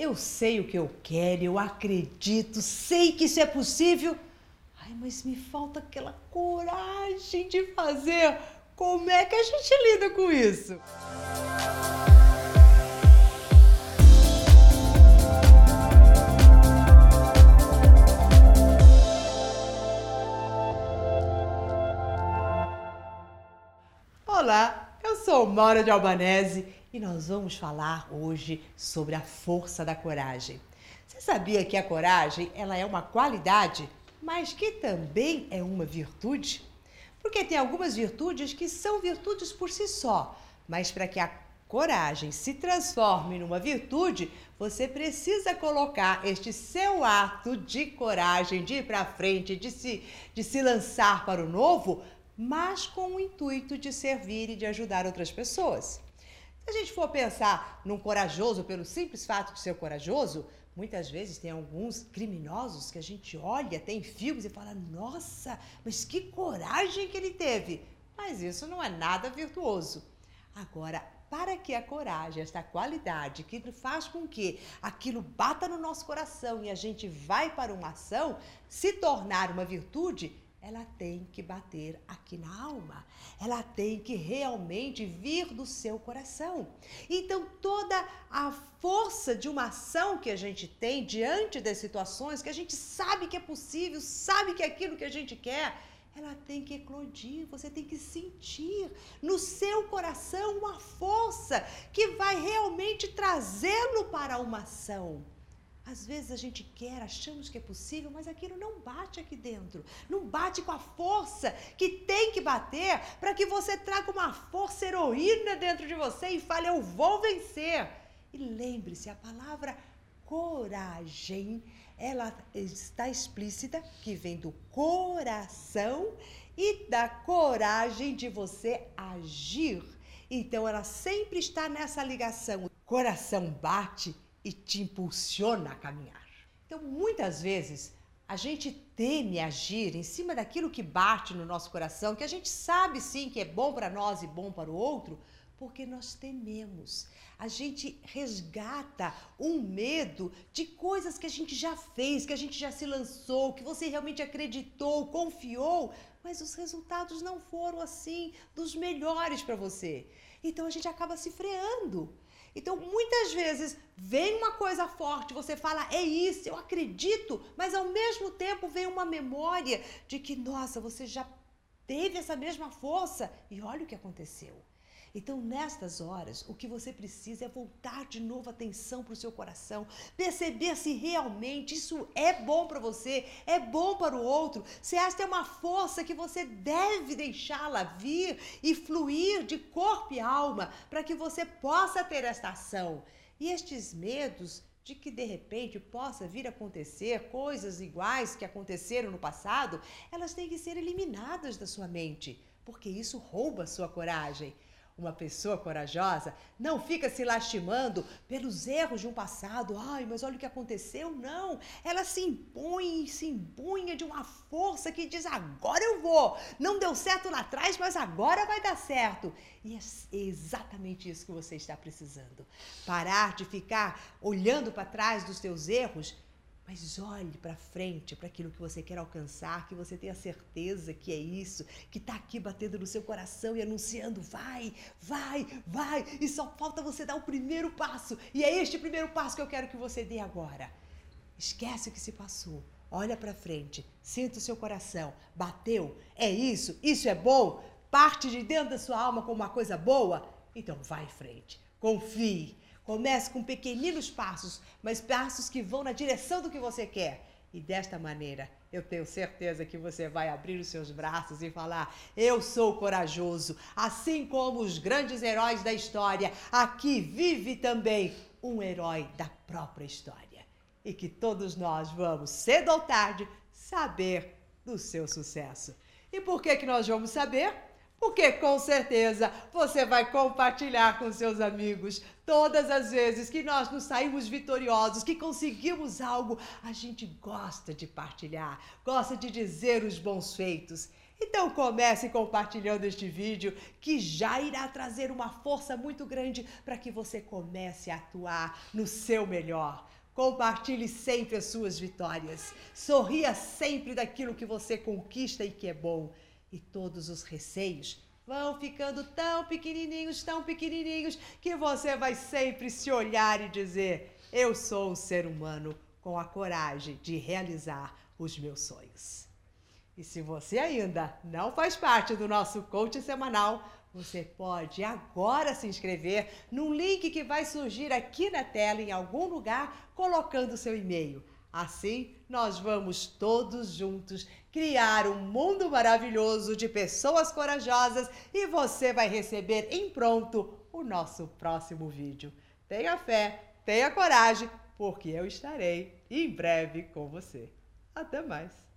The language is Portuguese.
eu sei o que eu quero, eu acredito, sei que isso é possível. Ai, mas me falta aquela coragem de fazer. Como é que a gente lida com isso? Olá, eu sou Maura de Albanese e nós vamos falar hoje sobre a força da coragem. Você sabia que a coragem ela é uma qualidade, mas que também é uma virtude? Porque tem algumas virtudes que são virtudes por si só, mas para que a coragem se transforme numa virtude, você precisa colocar este seu ato de coragem, de ir para frente, de se, de se lançar para o novo mas com o intuito de servir e de ajudar outras pessoas. Se a gente for pensar num corajoso pelo simples fato de ser corajoso, muitas vezes tem alguns criminosos que a gente olha, tem filmes e fala: nossa, mas que coragem que ele teve! Mas isso não é nada virtuoso. Agora, para que a coragem, esta qualidade que faz com que aquilo bata no nosso coração e a gente vai para uma ação, se tornar uma virtude, ela tem que bater aqui na alma. Ela tem que realmente vir do seu coração. Então, toda a força de uma ação que a gente tem diante das situações que a gente sabe que é possível, sabe que é aquilo que a gente quer, ela tem que eclodir, você tem que sentir no seu coração uma força que vai realmente trazê-lo para uma ação. Às vezes a gente quer, achamos que é possível, mas aquilo não bate aqui dentro. Não bate com a força que tem que bater para que você traga uma força heroína dentro de você e fale: Eu vou vencer. E lembre-se, a palavra coragem, ela está explícita, que vem do coração e da coragem de você agir. Então, ela sempre está nessa ligação. O coração bate e te impulsiona a caminhar. Então, muitas vezes, a gente teme agir em cima daquilo que bate no nosso coração, que a gente sabe sim que é bom para nós e bom para o outro, porque nós tememos. A gente resgata um medo de coisas que a gente já fez, que a gente já se lançou, que você realmente acreditou, confiou, mas os resultados não foram assim dos melhores para você. Então a gente acaba se freando. Então, muitas vezes vem uma coisa forte, você fala, é isso, eu acredito, mas ao mesmo tempo vem uma memória de que, nossa, você já teve essa mesma força e olha o que aconteceu. Então, nestas horas, o que você precisa é voltar de novo a atenção para o seu coração, perceber se realmente isso é bom para você, é bom para o outro, se esta é uma força que você deve deixá-la vir e fluir de corpo e alma para que você possa ter esta ação. E estes medos de que de repente possa vir a acontecer coisas iguais que aconteceram no passado, elas têm que ser eliminadas da sua mente, porque isso rouba a sua coragem. Uma pessoa corajosa não fica se lastimando pelos erros de um passado. Ai, mas olha o que aconteceu. Não. Ela se impõe, se impunha de uma força que diz: agora eu vou. Não deu certo lá atrás, mas agora vai dar certo. E é exatamente isso que você está precisando. Parar de ficar olhando para trás dos teus erros mas olhe para frente, para aquilo que você quer alcançar, que você tenha certeza que é isso, que está aqui batendo no seu coração e anunciando: vai, vai, vai, e só falta você dar o primeiro passo. E é este primeiro passo que eu quero que você dê agora. Esquece o que se passou. Olha para frente, sinta o seu coração. Bateu? É isso? Isso é bom? Parte de dentro da sua alma com uma coisa boa? Então vai em frente. Confie Comece com pequeninos passos, mas passos que vão na direção do que você quer. E desta maneira, eu tenho certeza que você vai abrir os seus braços e falar: Eu sou corajoso, assim como os grandes heróis da história. Aqui vive também um herói da própria história. E que todos nós vamos, cedo ou tarde, saber do seu sucesso. E por que, que nós vamos saber? porque com certeza você vai compartilhar com seus amigos. Todas as vezes que nós nos saímos vitoriosos, que conseguimos algo, a gente gosta de partilhar, gosta de dizer os bons feitos. Então comece compartilhando este vídeo que já irá trazer uma força muito grande para que você comece a atuar no seu melhor. Compartilhe sempre as suas vitórias. Sorria sempre daquilo que você conquista e que é bom. E todos os receios vão ficando tão pequenininhos, tão pequenininhos, que você vai sempre se olhar e dizer: Eu sou um ser humano com a coragem de realizar os meus sonhos. E se você ainda não faz parte do nosso coach semanal, você pode agora se inscrever no link que vai surgir aqui na tela em algum lugar, colocando seu e-mail. Assim, nós vamos todos juntos criar um mundo maravilhoso de pessoas corajosas e você vai receber em pronto o nosso próximo vídeo. Tenha fé, tenha coragem, porque eu estarei em breve com você. Até mais!